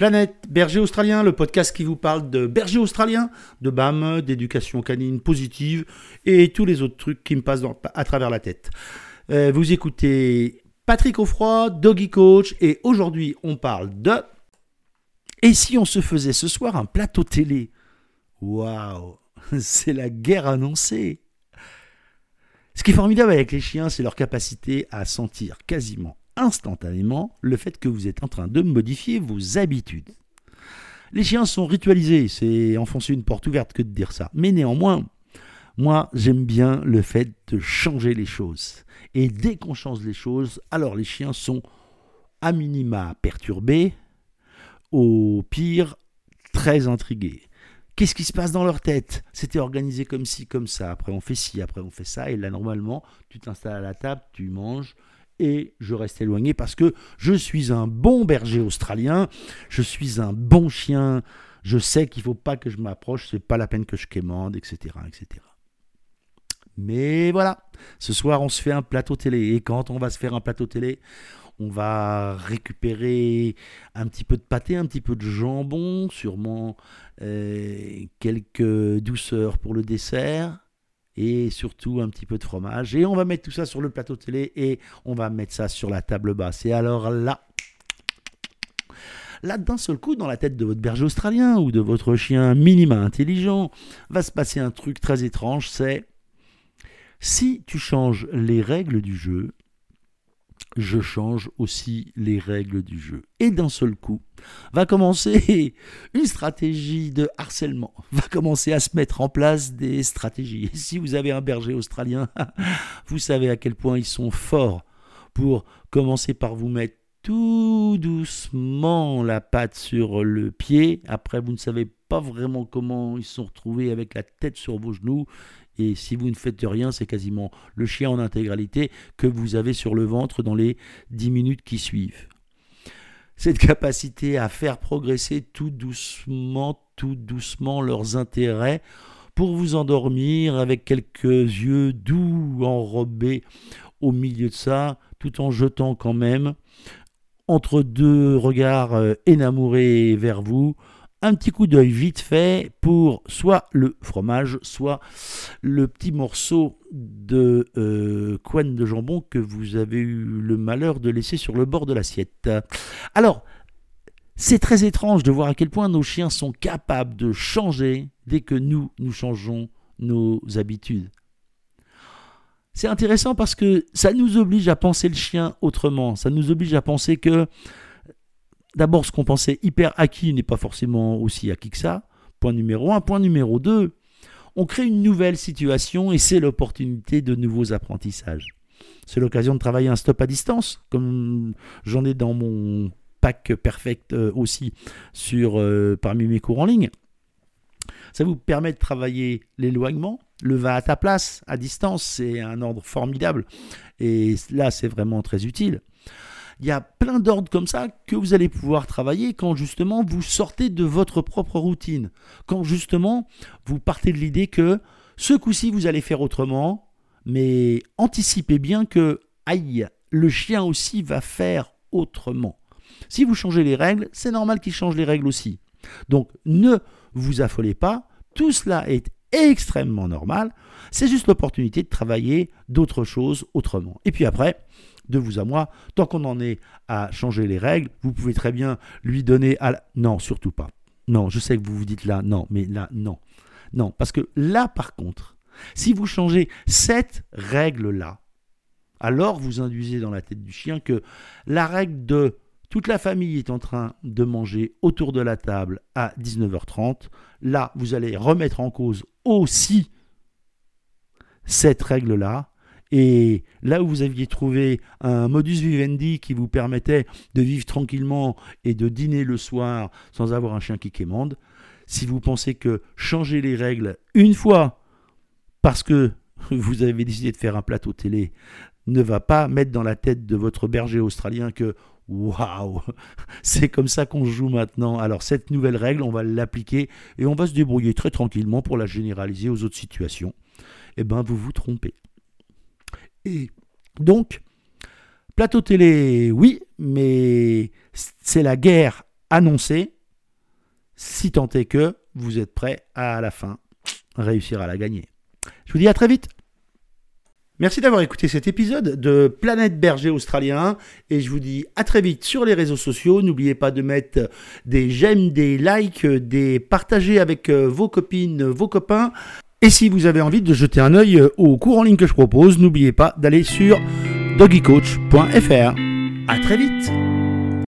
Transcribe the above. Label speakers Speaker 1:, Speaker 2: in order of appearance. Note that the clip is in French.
Speaker 1: Planète Berger Australien, le podcast qui vous parle de berger australien, de BAM, d'éducation canine positive et tous les autres trucs qui me passent à travers la tête. Euh, vous écoutez Patrick Offroy, Doggy Coach, et aujourd'hui on parle de. Et si on se faisait ce soir un plateau télé? Waouh C'est la guerre annoncée Ce qui est formidable avec les chiens, c'est leur capacité à sentir quasiment instantanément le fait que vous êtes en train de modifier vos habitudes. Les chiens sont ritualisés, c'est enfoncer une porte ouverte que de dire ça. Mais néanmoins, moi j'aime bien le fait de changer les choses. Et dès qu'on change les choses, alors les chiens sont à minima perturbés, au pire très intrigués. Qu'est-ce qui se passe dans leur tête? C'était organisé comme ci, comme ça. Après, on fait ci, après, on fait ça. Et là, normalement, tu t'installes à la table, tu manges, et je reste éloigné parce que je suis un bon berger australien, je suis un bon chien, je sais qu'il ne faut pas que je m'approche, c'est pas la peine que je quémande, etc., etc. Mais voilà, ce soir on se fait un plateau télé et quand on va se faire un plateau télé, on va récupérer un petit peu de pâté, un petit peu de jambon, sûrement euh, quelques douceurs pour le dessert et surtout un petit peu de fromage. Et on va mettre tout ça sur le plateau télé et on va mettre ça sur la table basse. Et alors là, là d'un seul coup, dans la tête de votre berger australien ou de votre chien minima intelligent, va se passer un truc très étrange, c'est si tu changes les règles du jeu, je change aussi les règles du jeu. Et d'un seul coup, va commencer une stratégie de harcèlement, va commencer à se mettre en place des stratégies. Et si vous avez un berger australien, vous savez à quel point ils sont forts pour commencer par vous mettre tout doucement la patte sur le pied. Après, vous ne savez pas vraiment comment ils se sont retrouvés avec la tête sur vos genoux. Si vous ne faites rien, c'est quasiment le chien en intégralité que vous avez sur le ventre dans les 10 minutes qui suivent. Cette capacité à faire progresser tout doucement, tout doucement leurs intérêts pour vous endormir avec quelques yeux doux enrobés au milieu de ça, tout en jetant quand même entre deux regards euh, énamourés vers vous, un petit coup d'œil vite fait pour soit le fromage, soit le petit morceau de euh, couenne de jambon que vous avez eu le malheur de laisser sur le bord de l'assiette. Alors, c'est très étrange de voir à quel point nos chiens sont capables de changer dès que nous, nous changeons nos habitudes. C'est intéressant parce que ça nous oblige à penser le chien autrement. Ça nous oblige à penser que D'abord, ce qu'on pensait hyper acquis n'est pas forcément aussi acquis que ça. Point numéro un. Point numéro deux, on crée une nouvelle situation et c'est l'opportunité de nouveaux apprentissages. C'est l'occasion de travailler un stop à distance, comme j'en ai dans mon pack perfect euh, aussi sur euh, parmi mes cours en ligne. Ça vous permet de travailler l'éloignement, le va à ta place à distance, c'est un ordre formidable et là c'est vraiment très utile. Il y a plein d'ordres comme ça que vous allez pouvoir travailler quand justement vous sortez de votre propre routine. Quand justement vous partez de l'idée que ce coup-ci vous allez faire autrement, mais anticipez bien que, aïe, le chien aussi va faire autrement. Si vous changez les règles, c'est normal qu'il change les règles aussi. Donc ne vous affolez pas, tout cela est extrêmement normal, c'est juste l'opportunité de travailler d'autres choses autrement. Et puis après, de vous à moi. Tant qu'on en est à changer les règles, vous pouvez très bien lui donner à la... Non, surtout pas. Non, je sais que vous vous dites là, non, mais là, non. Non, parce que là, par contre, si vous changez cette règle-là, alors vous induisez dans la tête du chien que la règle de toute la famille est en train de manger autour de la table à 19h30, là, vous allez remettre en cause aussi cette règle-là, et là où vous aviez trouvé un modus vivendi qui vous permettait de vivre tranquillement et de dîner le soir sans avoir un chien qui quémande, si vous pensez que changer les règles une fois parce que vous avez décidé de faire un plateau télé ne va pas mettre dans la tête de votre berger australien que waouh, c'est comme ça qu'on joue maintenant. Alors cette nouvelle règle, on va l'appliquer et on va se débrouiller très tranquillement pour la généraliser aux autres situations. Eh bien, vous vous trompez. Et donc, plateau télé, oui, mais c'est la guerre annoncer, si tant est que vous êtes prêt à, à la fin réussir à la gagner. Je vous dis à très vite. Merci d'avoir écouté cet épisode de Planète Berger Australien et je vous dis à très vite sur les réseaux sociaux. N'oubliez pas de mettre des j'aime, des likes, des partager avec euh, vos copines, vos copains. Et si vous avez envie de jeter un œil au cours en ligne que je propose, n'oubliez pas d'aller sur doggycoach.fr. À très vite